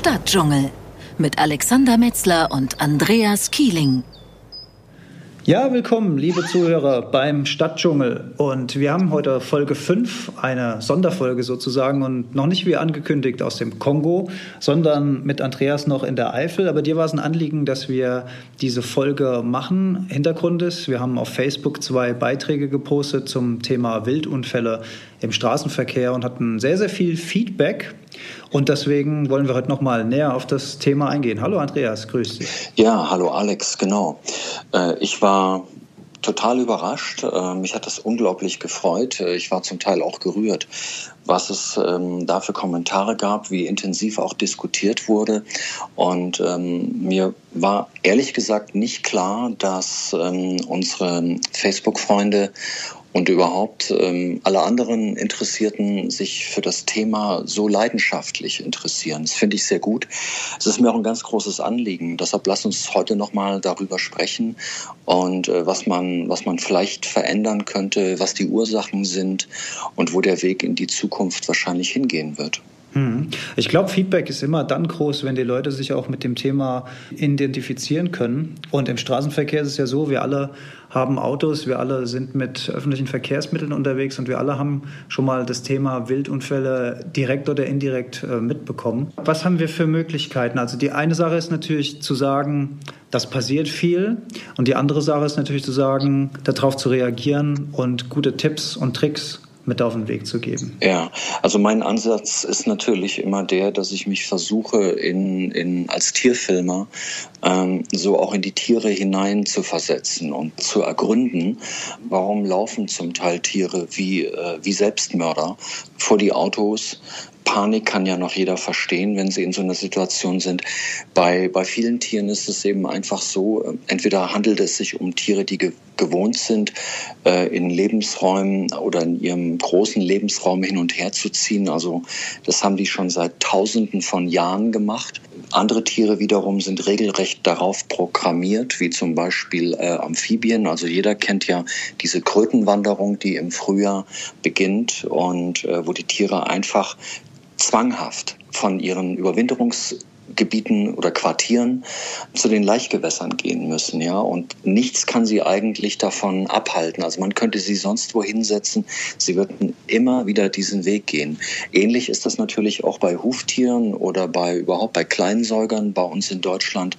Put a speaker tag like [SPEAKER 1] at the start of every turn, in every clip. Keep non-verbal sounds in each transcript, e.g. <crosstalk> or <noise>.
[SPEAKER 1] Stadtdschungel mit Alexander Metzler und Andreas Kieling.
[SPEAKER 2] Ja, willkommen, liebe Zuhörer beim Stadtdschungel. Und wir haben heute Folge 5, eine Sonderfolge sozusagen und noch nicht wie angekündigt aus dem Kongo, sondern mit Andreas noch in der Eifel. Aber dir war es ein Anliegen, dass wir diese Folge machen. Hintergrund ist, wir haben auf Facebook zwei Beiträge gepostet zum Thema Wildunfälle im Straßenverkehr und hatten sehr, sehr viel Feedback. Und deswegen wollen wir heute noch mal näher auf das Thema eingehen. Hallo Andreas, grüß dich.
[SPEAKER 3] Ja, hallo Alex, genau. Äh, ich war total überrascht. Äh, mich hat das unglaublich gefreut. Äh, ich war zum Teil auch gerührt, was es ähm, da für Kommentare gab, wie intensiv auch diskutiert wurde. Und ähm, mir war ehrlich gesagt nicht klar, dass ähm, unsere Facebook-Freunde und überhaupt ähm, alle anderen Interessierten sich für das Thema so leidenschaftlich interessieren. Das finde ich sehr gut. Es ist mir auch ein ganz großes Anliegen. Deshalb lass uns heute nochmal darüber sprechen und äh, was man, was man vielleicht verändern könnte, was die Ursachen sind und wo der Weg in die Zukunft wahrscheinlich hingehen wird.
[SPEAKER 2] Hm. Ich glaube, Feedback ist immer dann groß, wenn die Leute sich auch mit dem Thema identifizieren können. Und im Straßenverkehr ist es ja so, wir alle haben Autos, wir alle sind mit öffentlichen Verkehrsmitteln unterwegs und wir alle haben schon mal das Thema Wildunfälle direkt oder indirekt äh, mitbekommen. Was haben wir für Möglichkeiten? Also die eine Sache ist natürlich zu sagen, das passiert viel. Und die andere Sache ist natürlich zu sagen, darauf zu reagieren und gute Tipps und Tricks mit auf den Weg zu geben?
[SPEAKER 3] Ja, also mein Ansatz ist natürlich immer der, dass ich mich versuche, in, in, als Tierfilmer ähm, so auch in die Tiere hinein zu versetzen und zu ergründen, warum laufen zum Teil Tiere wie, äh, wie Selbstmörder vor die Autos, Panik kann ja noch jeder verstehen, wenn sie in so einer Situation sind. Bei, bei vielen Tieren ist es eben einfach so, äh, entweder handelt es sich um Tiere, die ge gewohnt sind, äh, in Lebensräumen oder in ihrem großen Lebensraum hin und her zu ziehen. Also das haben die schon seit Tausenden von Jahren gemacht. Andere Tiere wiederum sind regelrecht darauf programmiert, wie zum Beispiel äh, Amphibien. Also jeder kennt ja diese Krötenwanderung, die im Frühjahr beginnt und äh, wo die Tiere einfach zwanghaft von ihren Überwinterungs Gebieten oder Quartieren zu den Laichgewässern gehen müssen, ja. Und nichts kann sie eigentlich davon abhalten. Also man könnte sie sonst wohin setzen. Sie würden immer wieder diesen Weg gehen. Ähnlich ist das natürlich auch bei Huftieren oder bei überhaupt bei Kleinsäugern bei uns in Deutschland.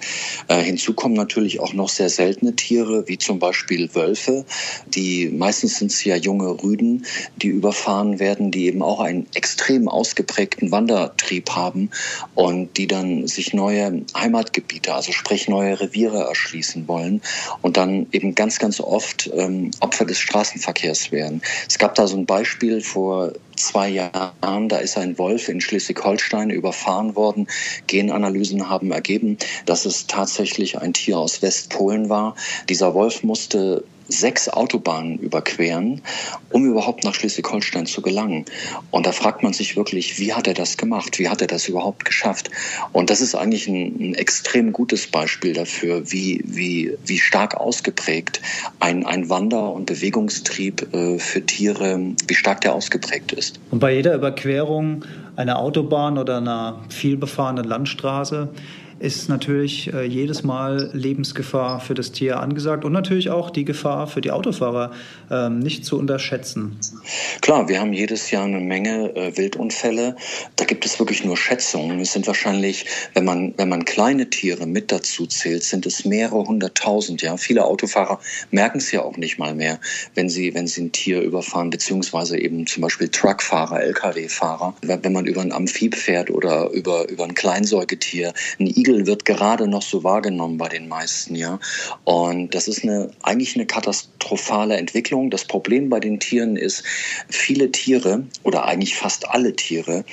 [SPEAKER 3] Äh, hinzu kommen natürlich auch noch sehr seltene Tiere, wie zum Beispiel Wölfe, die meistens sind es ja junge Rüden, die überfahren werden, die eben auch einen extrem ausgeprägten Wandertrieb haben und die dann sich neue Heimatgebiete, also sprich neue Reviere erschließen wollen und dann eben ganz, ganz oft ähm, Opfer des Straßenverkehrs werden. Es gab da so ein Beispiel vor zwei Jahren, da ist ein Wolf in Schleswig-Holstein überfahren worden. Genanalysen haben ergeben, dass es tatsächlich ein Tier aus Westpolen war. Dieser Wolf musste sechs Autobahnen überqueren, um überhaupt nach Schleswig-Holstein zu gelangen. Und da fragt man sich wirklich, wie hat er das gemacht? Wie hat er das überhaupt geschafft? Und das ist eigentlich ein, ein extrem gutes Beispiel dafür, wie, wie, wie stark ausgeprägt ein, ein Wander- und Bewegungstrieb äh, für Tiere, wie stark der ausgeprägt ist.
[SPEAKER 2] Und bei jeder Überquerung einer Autobahn oder einer vielbefahrenen Landstraße ist natürlich äh, jedes Mal Lebensgefahr für das Tier angesagt und natürlich auch die Gefahr für die Autofahrer ähm, nicht zu unterschätzen.
[SPEAKER 3] Klar, wir haben jedes Jahr eine Menge äh, Wildunfälle. Da gibt es wirklich nur Schätzungen. Es sind wahrscheinlich, wenn man, wenn man kleine Tiere mit dazu zählt, sind es mehrere hunderttausend. Ja, viele Autofahrer merken es ja auch nicht mal mehr, wenn sie, wenn sie ein Tier überfahren, beziehungsweise eben zum Beispiel Truckfahrer, Lkw-Fahrer. Wenn man über ein Amphib fährt oder über, über ein Kleinsäugetier, ein Igel Igel wird gerade noch so wahrgenommen bei den meisten, ja. Und das ist eine, eigentlich eine katastrophale Entwicklung. Das Problem bei den Tieren ist, viele Tiere oder eigentlich fast alle Tiere,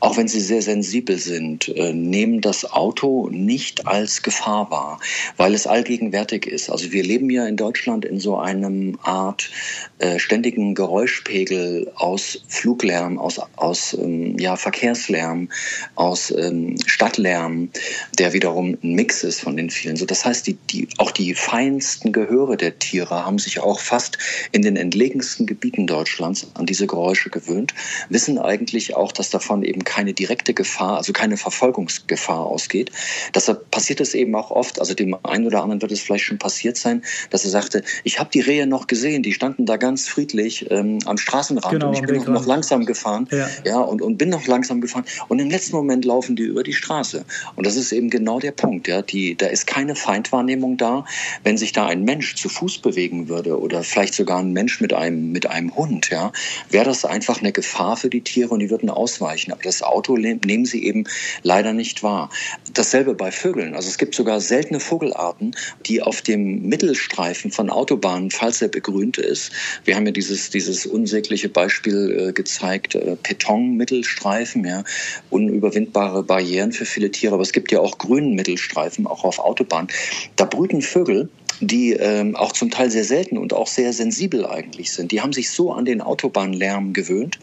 [SPEAKER 3] auch wenn sie sehr sensibel sind, äh, nehmen das Auto nicht als Gefahr wahr, weil es allgegenwärtig ist. Also wir leben ja in Deutschland in so einem Art äh, ständigen Geräuschpegel aus Fluglärm, aus, aus ähm, ja, Verkehrslärm, aus ähm, Stadtlärm der wiederum ein Mix ist von den vielen. So, das heißt, die, die, auch die feinsten Gehöre der Tiere haben sich auch fast in den entlegensten Gebieten Deutschlands an diese Geräusche gewöhnt, wissen eigentlich auch, dass davon eben keine direkte Gefahr, also keine Verfolgungsgefahr ausgeht. Deshalb passiert es eben auch oft, also dem einen oder anderen wird es vielleicht schon passiert sein, dass er sagte, ich habe die Rehe noch gesehen, die standen da ganz friedlich ähm, am Straßenrand genau, und ich bin noch, noch langsam gefahren. Ja, ja und, und bin noch langsam gefahren. Und im letzten Moment laufen die über die Straße. Und das ist eben genau der Punkt. Ja, die, da ist keine Feindwahrnehmung da. Wenn sich da ein Mensch zu Fuß bewegen würde oder vielleicht sogar ein Mensch mit einem, mit einem Hund, ja, wäre das einfach eine Gefahr für die Tiere und die würden ausweichen. Aber das Auto nehmen sie eben leider nicht wahr. Dasselbe bei Vögeln. Also es gibt sogar seltene Vogelarten, die auf dem Mittelstreifen von Autobahnen, falls er begrünt ist, wir haben ja dieses, dieses unsägliche Beispiel äh, gezeigt, äh, Betonmittelstreifen, ja, unüberwindbare Barrieren für viele Tiere, aber es gibt ja auch grünen Mittelstreifen, auch auf Autobahnen. Da brüten Vögel die ähm, auch zum Teil sehr selten und auch sehr sensibel eigentlich sind. Die haben sich so an den Autobahnlärm gewöhnt,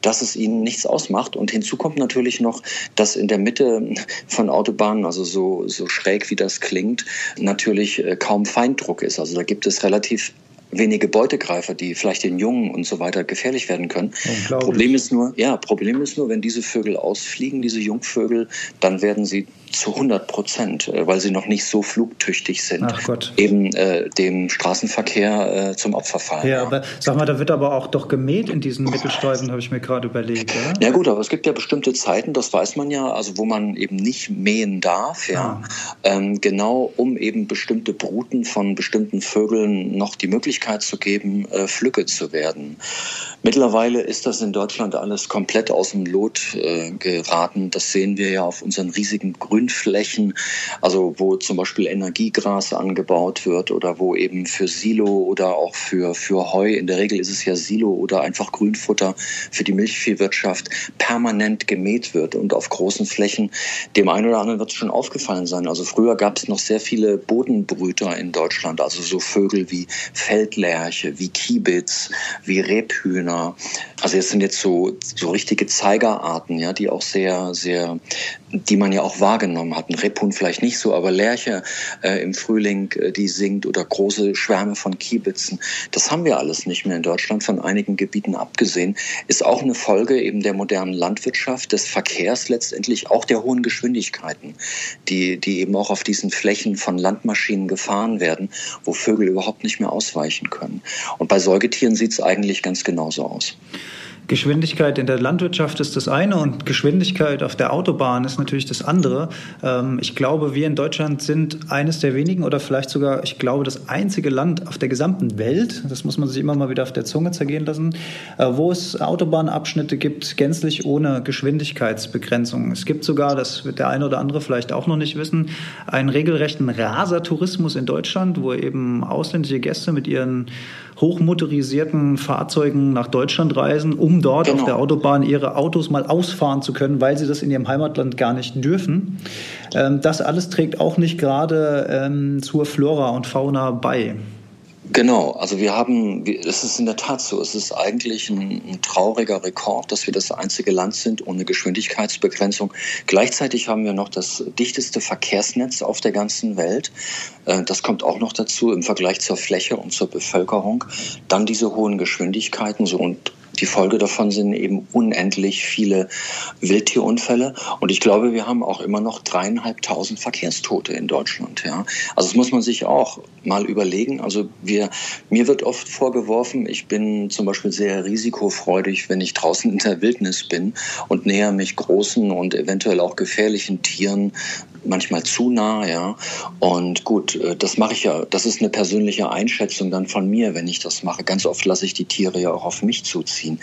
[SPEAKER 3] dass es ihnen nichts ausmacht. Und hinzu kommt natürlich noch, dass in der Mitte von Autobahnen, also so, so schräg wie das klingt, natürlich äh, kaum Feinddruck ist. Also da gibt es relativ wenige Beutegreifer, die vielleicht den Jungen und so weiter gefährlich werden können. Problem ist nur, ja, Problem ist nur, wenn diese Vögel ausfliegen, diese Jungvögel, dann werden sie zu 100 Prozent, äh, weil sie noch nicht so flugtüchtig sind, eben äh, dem Straßenverkehr äh, zum Opfer fallen.
[SPEAKER 2] Ja, ja, aber sag mal, da wird aber auch doch gemäht in diesen Mittelstreifen, habe ich mir gerade überlegt. Oder?
[SPEAKER 3] Ja gut, aber es gibt ja bestimmte Zeiten, das weiß man ja, also wo man eben nicht mähen darf, ja, ah. ähm, genau um eben bestimmte Bruten von bestimmten Vögeln noch die Möglichkeit zu geben, äh, Flücke zu werden. Mittlerweile ist das in Deutschland alles komplett aus dem Lot äh, geraten. Das sehen wir ja auf unseren riesigen Grünflächen, also wo zum Beispiel Energiegras angebaut wird oder wo eben für Silo oder auch für, für Heu, in der Regel ist es ja Silo oder einfach Grünfutter für die Milchviehwirtschaft, permanent gemäht wird und auf großen Flächen. Dem einen oder anderen wird es schon aufgefallen sein. Also früher gab es noch sehr viele Bodenbrüter in Deutschland, also so Vögel wie Feldlerche, wie Kiebitz, wie Rebhühner. Also es sind jetzt so, so richtige Zeigerarten, ja, die auch sehr, sehr, die man ja auch wahrgenommen hat. Ein Rebhuhn vielleicht nicht so, aber Lerche äh, im Frühling, äh, die singt oder große Schwärme von Kiebitzen. Das haben wir alles nicht mehr in Deutschland, von einigen Gebieten abgesehen. Ist auch eine Folge eben der modernen Landwirtschaft, des Verkehrs letztendlich, auch der hohen Geschwindigkeiten, die, die eben auch auf diesen Flächen von Landmaschinen gefahren werden, wo Vögel überhaupt nicht mehr ausweichen können. Und bei Säugetieren sieht es eigentlich ganz genauso aus.
[SPEAKER 2] Geschwindigkeit in der Landwirtschaft ist das eine und Geschwindigkeit auf der Autobahn ist natürlich das andere. Ähm, ich glaube, wir in Deutschland sind eines der wenigen oder vielleicht sogar, ich glaube, das einzige Land auf der gesamten Welt, das muss man sich immer mal wieder auf der Zunge zergehen lassen, äh, wo es Autobahnabschnitte gibt, gänzlich ohne Geschwindigkeitsbegrenzung. Es gibt sogar, das wird der eine oder andere vielleicht auch noch nicht wissen, einen regelrechten Rasertourismus in Deutschland, wo eben ausländische Gäste mit ihren hochmotorisierten Fahrzeugen nach Deutschland reisen, um dort genau. auf der Autobahn ihre Autos mal ausfahren zu können, weil sie das in ihrem Heimatland gar nicht dürfen. Ähm, das alles trägt auch nicht gerade ähm, zur Flora und Fauna bei.
[SPEAKER 3] Genau, also wir haben, es ist in der Tat so, es ist eigentlich ein, ein, trauriger Rekord, dass wir das einzige Land sind ohne Geschwindigkeitsbegrenzung. Gleichzeitig haben wir noch das dichteste Verkehrsnetz auf der ganzen Welt. Äh, das kommt auch noch dazu im Vergleich zur Fläche und zur Bevölkerung. Dann diese hohen Geschwindigkeiten, so und die Folge davon sind eben unendlich viele Wildtierunfälle. Und ich glaube, wir haben auch immer noch dreieinhalbtausend Verkehrstote in Deutschland. Ja. Also das muss man sich auch mal überlegen. Also wir, mir wird oft vorgeworfen, ich bin zum Beispiel sehr risikofreudig, wenn ich draußen in der Wildnis bin und näher mich großen und eventuell auch gefährlichen Tieren manchmal zu nah, ja. Und gut, äh, das mache ich ja, das ist eine persönliche Einschätzung dann von mir, wenn ich das mache. Ganz oft lasse ich die Tiere ja auch auf mich zuziehen.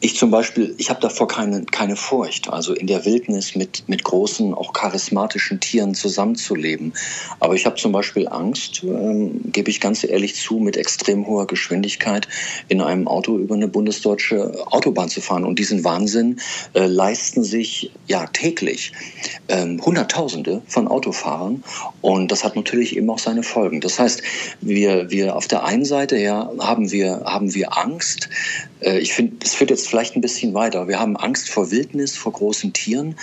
[SPEAKER 3] Ich zum Beispiel, ich habe davor keine, keine Furcht, also in der Wildnis mit, mit großen, auch charismatischen Tieren zusammenzuleben. Aber ich habe zum Beispiel Angst, ähm, gebe ich ganz ehrlich zu, mit extrem hoher Geschwindigkeit in einem Auto über eine bundesdeutsche Autobahn zu fahren. Und diesen Wahnsinn äh, leisten sich ja täglich ähm, Hunderttausende Hunderttausende von Autofahrern und das hat natürlich eben auch seine Folgen. Das heißt, wir, wir auf der einen Seite ja, haben, wir, haben wir Angst. Äh, ich finde, es führt jetzt vielleicht ein bisschen weiter. Wir haben Angst vor Wildnis, vor großen Tieren.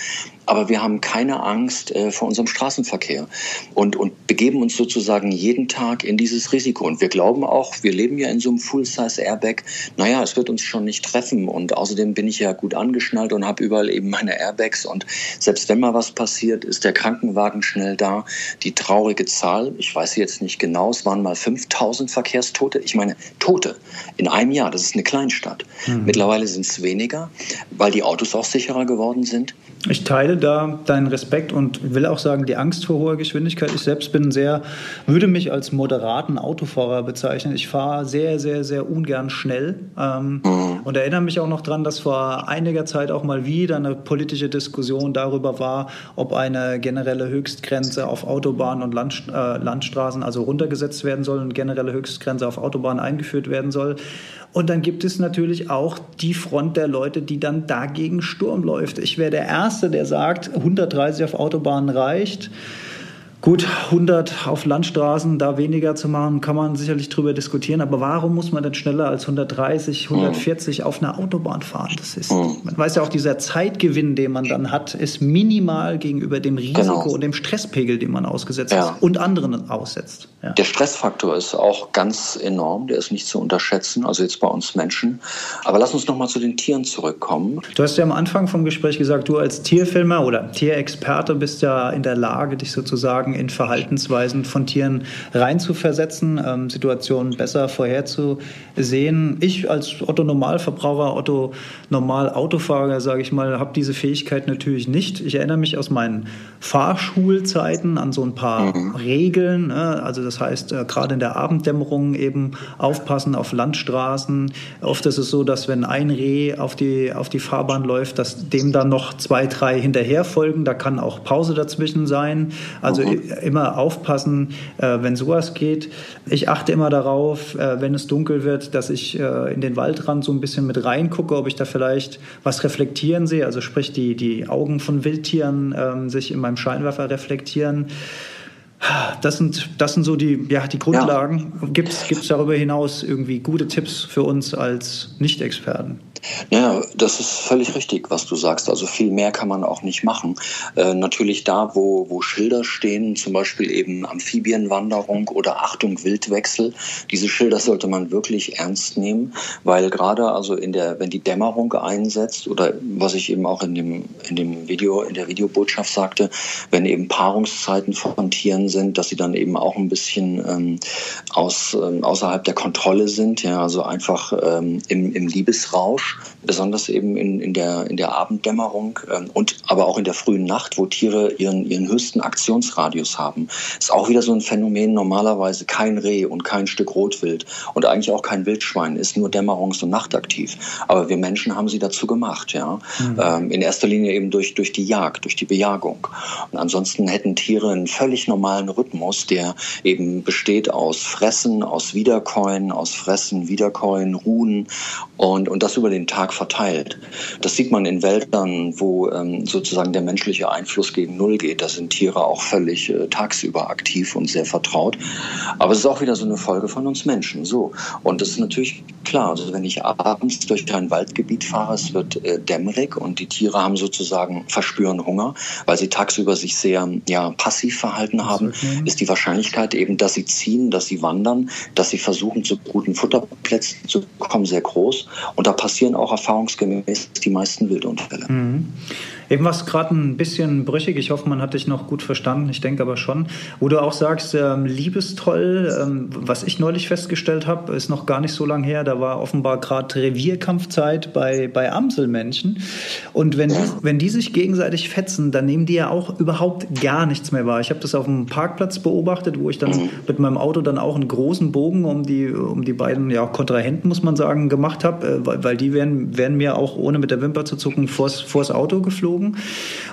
[SPEAKER 3] Aber wir haben keine Angst äh, vor unserem Straßenverkehr und, und begeben uns sozusagen jeden Tag in dieses Risiko. Und wir glauben auch, wir leben ja in so einem Full-Size-Airbag, naja, es wird uns schon nicht treffen. Und außerdem bin ich ja gut angeschnallt und habe überall eben meine Airbags. Und selbst wenn mal was passiert, ist der Krankenwagen schnell da. Die traurige Zahl, ich weiß jetzt nicht genau, es waren mal 5000 Verkehrstote. Ich meine, Tote in einem Jahr, das ist eine Kleinstadt. Mhm. Mittlerweile sind es weniger, weil die Autos auch sicherer geworden sind.
[SPEAKER 2] Ich teile da deinen Respekt und will auch sagen, die Angst vor hoher Geschwindigkeit. Ich selbst bin sehr, würde mich als moderaten Autofahrer bezeichnen. Ich fahre sehr, sehr, sehr ungern schnell ähm, mhm. und erinnere mich auch noch daran, dass vor einiger Zeit auch mal wieder eine politische Diskussion darüber war, ob eine generelle Höchstgrenze auf Autobahnen und Land, äh, Landstraßen also runtergesetzt werden soll und generelle Höchstgrenze auf Autobahnen eingeführt werden soll. Und dann gibt es natürlich auch die Front der Leute, die dann dagegen Sturm läuft. Ich wäre der Erste, der sagt, 130 auf Autobahnen reicht. Gut, 100 auf Landstraßen, da weniger zu machen, kann man sicherlich drüber diskutieren. Aber warum muss man denn schneller als 130, 140 auf einer Autobahn fahren? Das ist, mhm. man weiß ja auch, dieser Zeitgewinn, den man dann hat, ist minimal gegenüber dem Risiko genau. und dem Stresspegel, den man ausgesetzt ja. ist und anderen aussetzt.
[SPEAKER 3] Ja. Der Stressfaktor ist auch ganz enorm, der ist nicht zu unterschätzen, also jetzt bei uns Menschen. Aber lass uns nochmal zu den Tieren zurückkommen.
[SPEAKER 2] Du hast ja am Anfang vom Gespräch gesagt, du als Tierfilmer oder Tierexperte bist ja in der Lage, dich sozusagen in Verhaltensweisen von Tieren reinzuversetzen, ähm, Situationen besser vorherzusehen. Ich als Otto-Normalverbraucher, Otto-Normal-Autofahrer, sage ich mal, habe diese Fähigkeit natürlich nicht. Ich erinnere mich aus meinen Fahrschulzeiten an so ein paar mhm. Regeln. Ne? Also das heißt, äh, gerade in der Abenddämmerung eben aufpassen auf Landstraßen. Oft ist es so, dass wenn ein Reh auf die, auf die Fahrbahn läuft, dass dem dann noch zwei, drei hinterher folgen. Da kann auch Pause dazwischen sein. Also mhm immer aufpassen, äh, wenn sowas geht. Ich achte immer darauf, äh, wenn es dunkel wird, dass ich äh, in den Waldrand so ein bisschen mit reingucke, ob ich da vielleicht was reflektieren sehe, also sprich die, die Augen von Wildtieren ähm, sich in meinem Scheinwerfer reflektieren. Das sind, das sind so die, ja, die Grundlagen. Ja. Gibt es darüber hinaus irgendwie gute Tipps für uns als Nicht-Experten?
[SPEAKER 3] Ja, das ist völlig richtig, was du sagst. Also viel mehr kann man auch nicht machen. Äh, natürlich da, wo, wo Schilder stehen, zum Beispiel eben Amphibienwanderung oder Achtung Wildwechsel. Diese Schilder sollte man wirklich ernst nehmen, weil gerade also in der, wenn die Dämmerung einsetzt oder was ich eben auch in dem, in dem Video, in der Videobotschaft sagte, wenn eben Paarungszeiten von Tieren sind, dass sie dann eben auch ein bisschen ähm, aus, ähm, außerhalb der Kontrolle sind, ja, also einfach ähm, im, im Liebesrausch besonders eben in, in, der, in der Abenddämmerung ähm, und aber auch in der frühen Nacht, wo Tiere ihren, ihren höchsten Aktionsradius haben. Ist auch wieder so ein Phänomen, normalerweise kein Reh und kein Stück Rotwild und eigentlich auch kein Wildschwein ist nur dämmerungs- und nachtaktiv. Aber wir Menschen haben sie dazu gemacht, ja. Mhm. Ähm, in erster Linie eben durch, durch die Jagd, durch die Bejagung. Und ansonsten hätten Tiere einen völlig normalen Rhythmus, der eben besteht aus Fressen, aus Wiederkäuen, aus Fressen, Wiederkäuen, Ruhen und, und das über den Tag verteilt. Das sieht man in Wäldern, wo ähm, sozusagen der menschliche Einfluss gegen Null geht. Da sind Tiere auch völlig äh, tagsüber aktiv und sehr vertraut. Aber es ist auch wieder so eine Folge von uns Menschen. So. Und das ist natürlich klar. Also wenn ich abends durch ein Waldgebiet fahre, es wird äh, dämmerig und die Tiere haben sozusagen verspüren Hunger, weil sie tagsüber sich sehr ja, passiv verhalten haben, ist die Wahrscheinlichkeit eben, dass sie ziehen, dass sie wandern, dass sie versuchen, zu guten Futterplätzen zu kommen, sehr groß. Und da passieren auch erfahrungsgemäß die meisten Wildunfälle. Mhm.
[SPEAKER 2] Eben war es gerade ein bisschen brüchig. Ich hoffe, man hat dich noch gut verstanden. Ich denke aber schon. Wo du auch sagst, ähm, Liebestoll, ähm, was ich neulich festgestellt habe, ist noch gar nicht so lange her. Da war offenbar gerade Revierkampfzeit bei, bei Amselmännchen. Und wenn, die, wenn die sich gegenseitig fetzen, dann nehmen die ja auch überhaupt gar nichts mehr wahr. Ich habe das auf dem Parkplatz beobachtet, wo ich dann mit meinem Auto dann auch einen großen Bogen um die, um die beiden ja, Kontrahenten, muss man sagen, gemacht habe, äh, weil, weil die wären, wären mir auch ohne mit der Wimper zu zucken vors, vors Auto geflogen geflogen.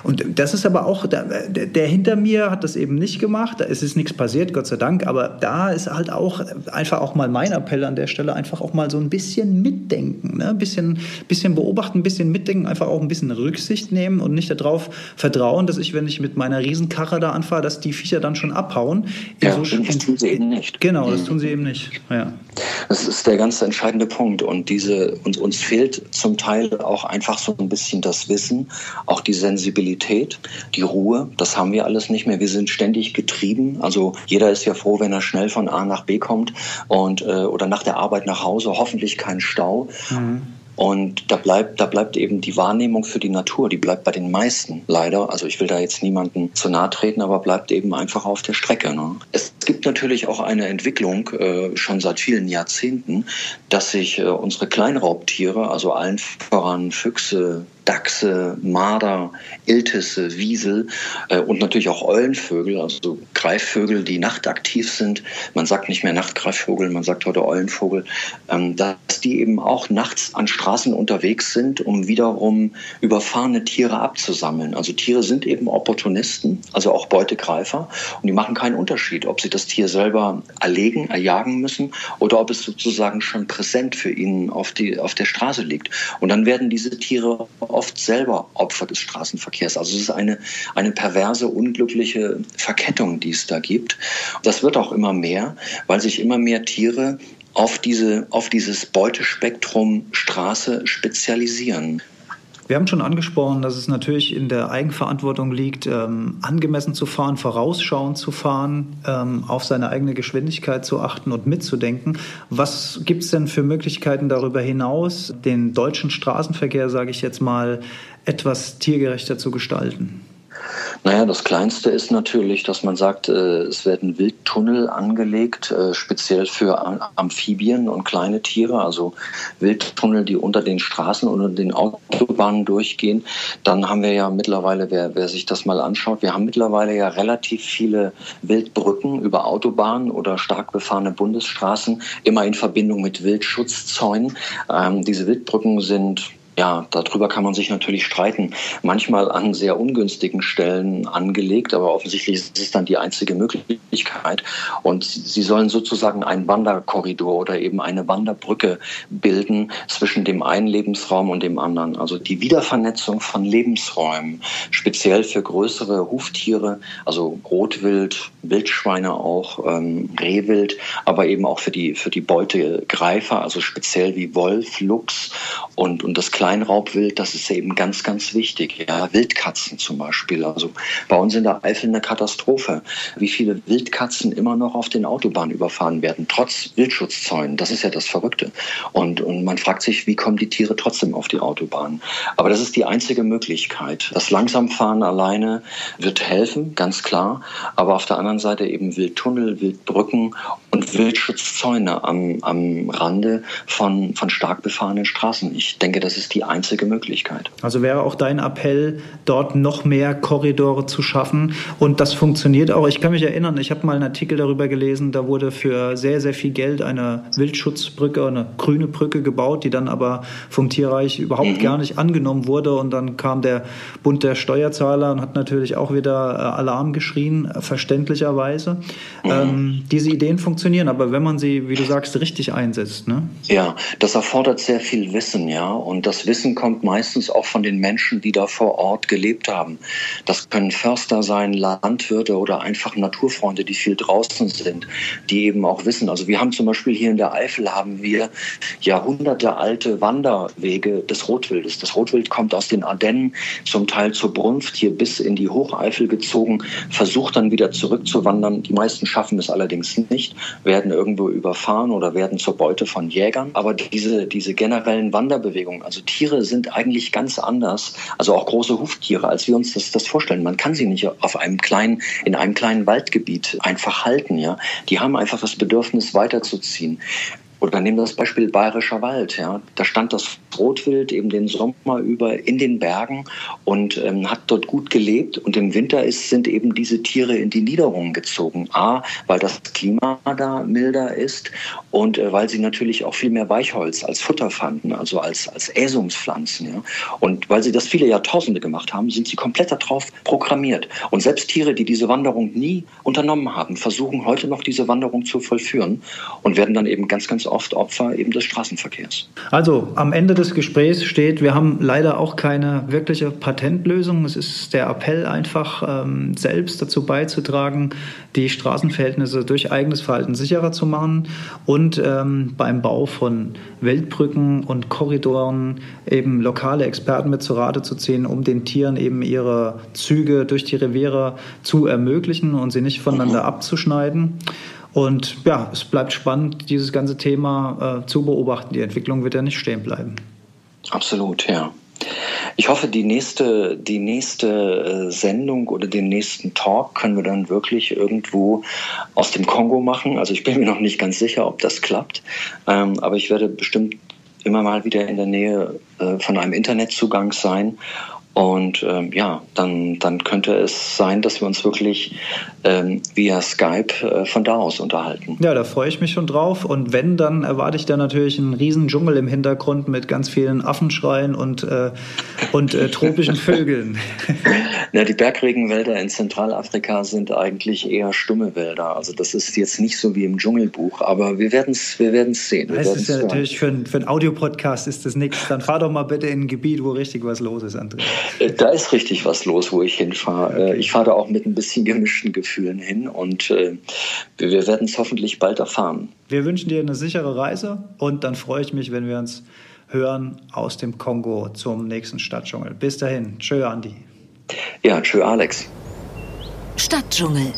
[SPEAKER 2] Und das ist aber auch, der, hinter mir hat das eben nicht gemacht. Da ist es nichts passiert, Gott sei Dank. Aber da ist halt auch einfach auch mal mein Appell an der Stelle, einfach auch mal so ein bisschen mitdenken, ne? ein bisschen, bisschen beobachten, ein bisschen mitdenken, einfach auch ein bisschen Rücksicht nehmen und nicht darauf vertrauen, dass ich, wenn ich mit meiner Riesenkarre da anfahre, dass die Viecher dann schon abhauen.
[SPEAKER 3] Ja, so, das tun sie eben nicht.
[SPEAKER 2] Genau, das tun sie eben nicht. Ja.
[SPEAKER 3] Das ist der ganz entscheidende Punkt. Und diese, uns, uns fehlt zum Teil auch einfach so ein bisschen das Wissen, auch die Sensibilität, die Ruhe, das haben wir alles nicht mehr. Wir sind ständig getrieben. Also jeder ist ja froh, wenn er schnell von A nach B kommt und äh, oder nach der Arbeit nach Hause, hoffentlich kein Stau. Mhm. Und da bleibt, da bleibt eben die Wahrnehmung für die Natur, die bleibt bei den meisten leider. Also ich will da jetzt niemanden zu nahe treten, aber bleibt eben einfach auf der Strecke. Ne? Es gibt natürlich auch eine Entwicklung äh, schon seit vielen Jahrzehnten, dass sich äh, unsere Kleinraubtiere, also allen voran Füchse, Dachse, Marder, Iltisse, Wiesel äh, und natürlich auch Eulenvögel, also Greifvögel, die nachtaktiv sind. Man sagt nicht mehr Nachtgreifvogel, man sagt heute Eulenvogel, ähm, dass die eben auch nachts an Straßen unterwegs sind, um wiederum überfahrene Tiere abzusammeln. Also Tiere sind eben Opportunisten, also auch Beutegreifer und die machen keinen Unterschied, ob sie das Tier selber erlegen, erjagen müssen oder ob es sozusagen schon präsent für ihn auf, die, auf der Straße liegt. Und dann werden diese Tiere oft selber Opfer des Straßenverkehrs. Also es ist eine, eine perverse, unglückliche Verkettung, die es da gibt. Das wird auch immer mehr, weil sich immer mehr Tiere auf, diese, auf dieses Beutespektrum Straße spezialisieren.
[SPEAKER 2] Wir haben schon angesprochen, dass es natürlich in der Eigenverantwortung liegt, ähm, angemessen zu fahren, vorausschauend zu fahren, ähm, auf seine eigene Geschwindigkeit zu achten und mitzudenken. Was gibt es denn für Möglichkeiten darüber hinaus, den deutschen Straßenverkehr, sage ich jetzt mal, etwas tiergerechter zu gestalten?
[SPEAKER 3] Naja, das Kleinste ist natürlich, dass man sagt, äh, es werden Wildtunnel angelegt, äh, speziell für Amphibien und kleine Tiere, also Wildtunnel, die unter den Straßen, unter den Autobahnen durchgehen. Dann haben wir ja mittlerweile, wer, wer sich das mal anschaut, wir haben mittlerweile ja relativ viele Wildbrücken über Autobahnen oder stark befahrene Bundesstraßen, immer in Verbindung mit Wildschutzzäunen. Ähm, diese Wildbrücken sind ja, darüber kann man sich natürlich streiten. Manchmal an sehr ungünstigen Stellen angelegt, aber offensichtlich ist es dann die einzige Möglichkeit. Und sie sollen sozusagen einen Wanderkorridor oder eben eine Wanderbrücke bilden zwischen dem einen Lebensraum und dem anderen. Also die Wiedervernetzung von Lebensräumen, speziell für größere Huftiere, also Rotwild, Wildschweine auch, ähm, Rehwild, aber eben auch für die, für die Beutegreifer, also speziell wie Wolf, Luchs und, und das Kleinraubwild, das ist eben ganz, ganz wichtig. Ja, Wildkatzen zum Beispiel. Also bei uns in der Eifel eine Katastrophe, wie viele Wildkatzen immer noch auf den Autobahnen überfahren werden, trotz Wildschutzzäunen. Das ist ja das Verrückte. Und, und man fragt sich, wie kommen die Tiere trotzdem auf die Autobahn? Aber das ist die einzige Möglichkeit. Das Langsamfahren alleine wird helfen, ganz klar. Aber auf der anderen Seite eben Wildtunnel, Wildbrücken und Wildschutzzäune am, am Rande von, von stark befahrenen Straßen. Ich denke, das ist die einzige Möglichkeit.
[SPEAKER 2] Also wäre auch dein Appell, dort noch mehr Korridore zu schaffen. Und das funktioniert auch. Ich kann mich erinnern, ich habe mal einen Artikel darüber gelesen, da wurde für sehr, sehr viel Geld eine Wildschutzbrücke, eine grüne Brücke gebaut, die dann aber vom Tierreich überhaupt mhm. gar nicht angenommen wurde. Und dann kam der Bund der Steuerzahler und hat natürlich auch wieder äh, Alarm geschrien, verständlicherweise. Mhm. Ähm, diese Ideen funktionieren, aber wenn man sie, wie du sagst, richtig einsetzt. Ne?
[SPEAKER 3] Ja, das erfordert sehr viel Wissen, ja. Und das Wissen kommt meistens auch von den Menschen, die da vor Ort gelebt haben. Das können Förster sein, Landwirte oder einfach Naturfreunde, die viel draußen sind, die eben auch wissen. Also wir haben zum Beispiel hier in der Eifel haben wir jahrhundertealte Wanderwege des Rotwildes. Das Rotwild kommt aus den Ardennen, zum Teil zur Brunft, hier bis in die Hocheifel gezogen, versucht dann wieder zurückzuwandern. Die meisten schaffen es allerdings nicht, werden irgendwo überfahren oder werden zur Beute von Jägern. Aber diese, diese generellen Wanderbewegungen, also Tiere sind eigentlich ganz anders, also auch große Huftiere, als wir uns das, das vorstellen. Man kann sie nicht auf einem kleinen, in einem kleinen Waldgebiet einfach halten, ja. Die haben einfach das Bedürfnis weiterzuziehen. Oder nehmen wir das Beispiel Bayerischer Wald. Ja. Da stand das Rotwild eben den Sommer über in den Bergen und ähm, hat dort gut gelebt. Und im Winter ist, sind eben diese Tiere in die Niederungen gezogen. A, weil das Klima da milder ist und äh, weil sie natürlich auch viel mehr Weichholz als Futter fanden, also als, als Äsungspflanzen. Ja. Und weil sie das viele Jahrtausende gemacht haben, sind sie komplett darauf programmiert. Und selbst Tiere, die diese Wanderung nie unternommen haben, versuchen heute noch diese Wanderung zu vollführen und werden dann eben ganz, ganz oft Opfer eben des Straßenverkehrs.
[SPEAKER 2] Also am Ende des Gesprächs steht, wir haben leider auch keine wirkliche Patentlösung. Es ist der Appell einfach ähm, selbst dazu beizutragen, die Straßenverhältnisse durch eigenes Verhalten sicherer zu machen und ähm, beim Bau von Weltbrücken und Korridoren eben lokale Experten mit zu Rate zu ziehen, um den Tieren eben ihre Züge durch die Reviere zu ermöglichen und sie nicht voneinander abzuschneiden. Und ja, es bleibt spannend, dieses ganze Thema äh, zu beobachten. Die Entwicklung wird ja nicht stehen bleiben.
[SPEAKER 3] Absolut, ja. Ich hoffe, die nächste, die nächste äh, Sendung oder den nächsten Talk können wir dann wirklich irgendwo aus dem Kongo machen. Also ich bin mir noch nicht ganz sicher, ob das klappt. Ähm, aber ich werde bestimmt immer mal wieder in der Nähe äh, von einem Internetzugang sein und ähm, ja, dann, dann könnte es sein, dass wir uns wirklich ähm, via Skype äh, von da aus unterhalten.
[SPEAKER 2] Ja, da freue ich mich schon drauf. Und wenn, dann erwarte ich da natürlich einen riesen Dschungel im Hintergrund mit ganz vielen Affenschreien und, äh, und äh, tropischen Vögeln. <laughs>
[SPEAKER 3] ja, die Bergregenwälder in Zentralafrika sind eigentlich eher stumme Wälder. Also das ist jetzt nicht so wie im Dschungelbuch, aber wir werden es wir werden's sehen. Wir
[SPEAKER 2] das ist ja natürlich für, ein, für einen Audiopodcast ist das nichts. Dann fahr doch mal bitte in ein Gebiet, wo richtig was los ist, Andreas.
[SPEAKER 3] Äh, da ist richtig was los, wo ich hinfahre. Äh. Ich fahre da auch mit ein bisschen gemischten Gefühlen hin und äh, wir werden es hoffentlich bald erfahren.
[SPEAKER 2] Wir wünschen dir eine sichere Reise und dann freue ich mich, wenn wir uns hören aus dem Kongo zum nächsten Stadtdschungel. Bis dahin. Tschö, Andi.
[SPEAKER 3] Ja, tschö, Alex.
[SPEAKER 1] Stadtdschungel